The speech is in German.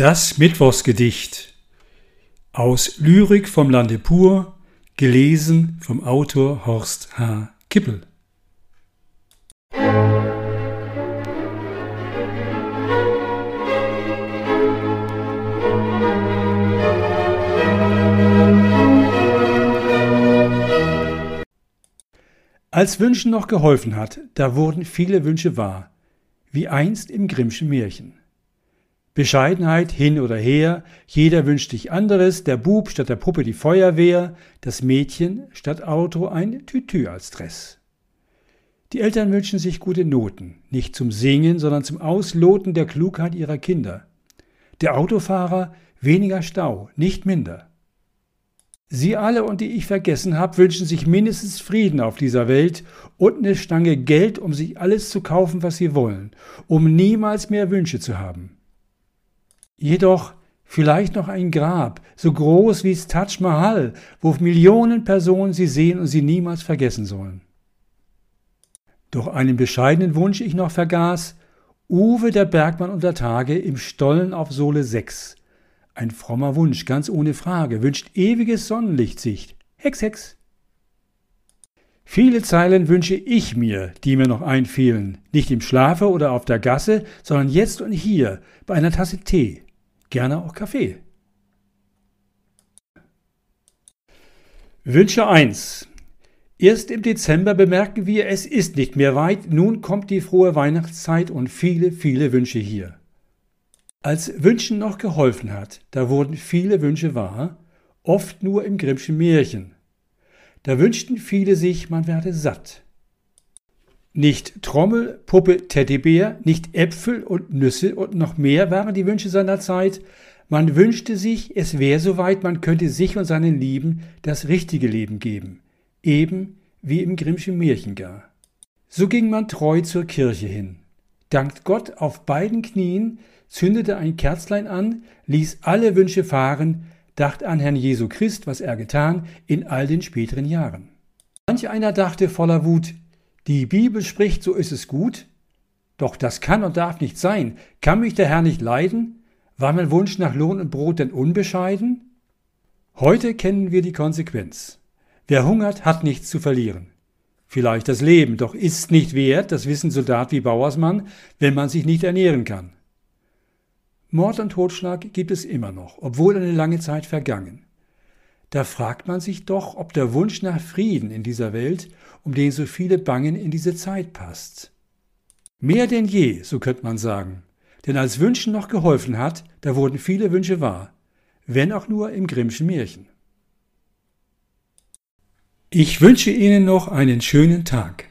Das Mittwochsgedicht aus Lyrik vom Lande pur, gelesen vom Autor Horst H. Kippel. Als Wünschen noch geholfen hat, da wurden viele Wünsche wahr, wie einst im Grimmschen Märchen. Bescheidenheit hin oder her, jeder wünscht sich anderes, der Bub statt der Puppe die Feuerwehr, das Mädchen statt Auto ein Tütü als Dress. Die Eltern wünschen sich gute Noten, nicht zum Singen, sondern zum Ausloten der Klugheit ihrer Kinder. Der Autofahrer weniger Stau, nicht minder. Sie alle und die ich vergessen habe, wünschen sich mindestens Frieden auf dieser Welt und eine Stange Geld, um sich alles zu kaufen, was sie wollen, um niemals mehr Wünsche zu haben. Jedoch vielleicht noch ein Grab, so groß wie das Taj Mahal, wo Millionen Personen sie sehen und sie niemals vergessen sollen. Doch einen bescheidenen Wunsch ich noch vergaß, Uwe der Bergmann unter Tage im Stollen auf Sohle 6, ein frommer Wunsch, ganz ohne Frage, wünscht ewiges Sonnenlichtsicht. Hex, Hex. Viele Zeilen wünsche ich mir, die mir noch einfielen, nicht im Schlafe oder auf der Gasse, sondern jetzt und hier, bei einer Tasse Tee, gerne auch Kaffee. Wünsche 1. Erst im Dezember bemerken wir, es ist nicht mehr weit, nun kommt die frohe Weihnachtszeit und viele, viele Wünsche hier. Als Wünschen noch geholfen hat, da wurden viele Wünsche wahr, oft nur im Grimmschen Märchen. Da wünschten viele sich, man werde satt. Nicht Trommel, Puppe, Teddybär, nicht Äpfel und Nüsse und noch mehr waren die Wünsche seiner Zeit. Man wünschte sich, es wäre soweit, man könnte sich und seinen Lieben das richtige Leben geben, eben wie im Grimmschen Märchen gar. So ging man treu zur Kirche hin, dankt Gott auf beiden Knien, zündete ein Kerzlein an, ließ alle Wünsche fahren, dacht an Herrn Jesu Christ, was er getan in all den späteren Jahren. Manch einer dachte voller Wut, die Bibel spricht, so ist es gut. Doch das kann und darf nicht sein. Kann mich der Herr nicht leiden? War mein Wunsch nach Lohn und Brot denn unbescheiden? Heute kennen wir die Konsequenz. Wer hungert, hat nichts zu verlieren. Vielleicht das Leben, doch ist's nicht wert, das wissen Soldat wie Bauersmann, wenn man sich nicht ernähren kann. Mord und Totschlag gibt es immer noch, obwohl eine lange Zeit vergangen. Da fragt man sich doch, ob der Wunsch nach Frieden in dieser Welt, um den so viele bangen, in diese Zeit passt. Mehr denn je, so könnte man sagen. Denn als Wünschen noch geholfen hat, da wurden viele Wünsche wahr, wenn auch nur im Grimmschen Märchen. Ich wünsche Ihnen noch einen schönen Tag.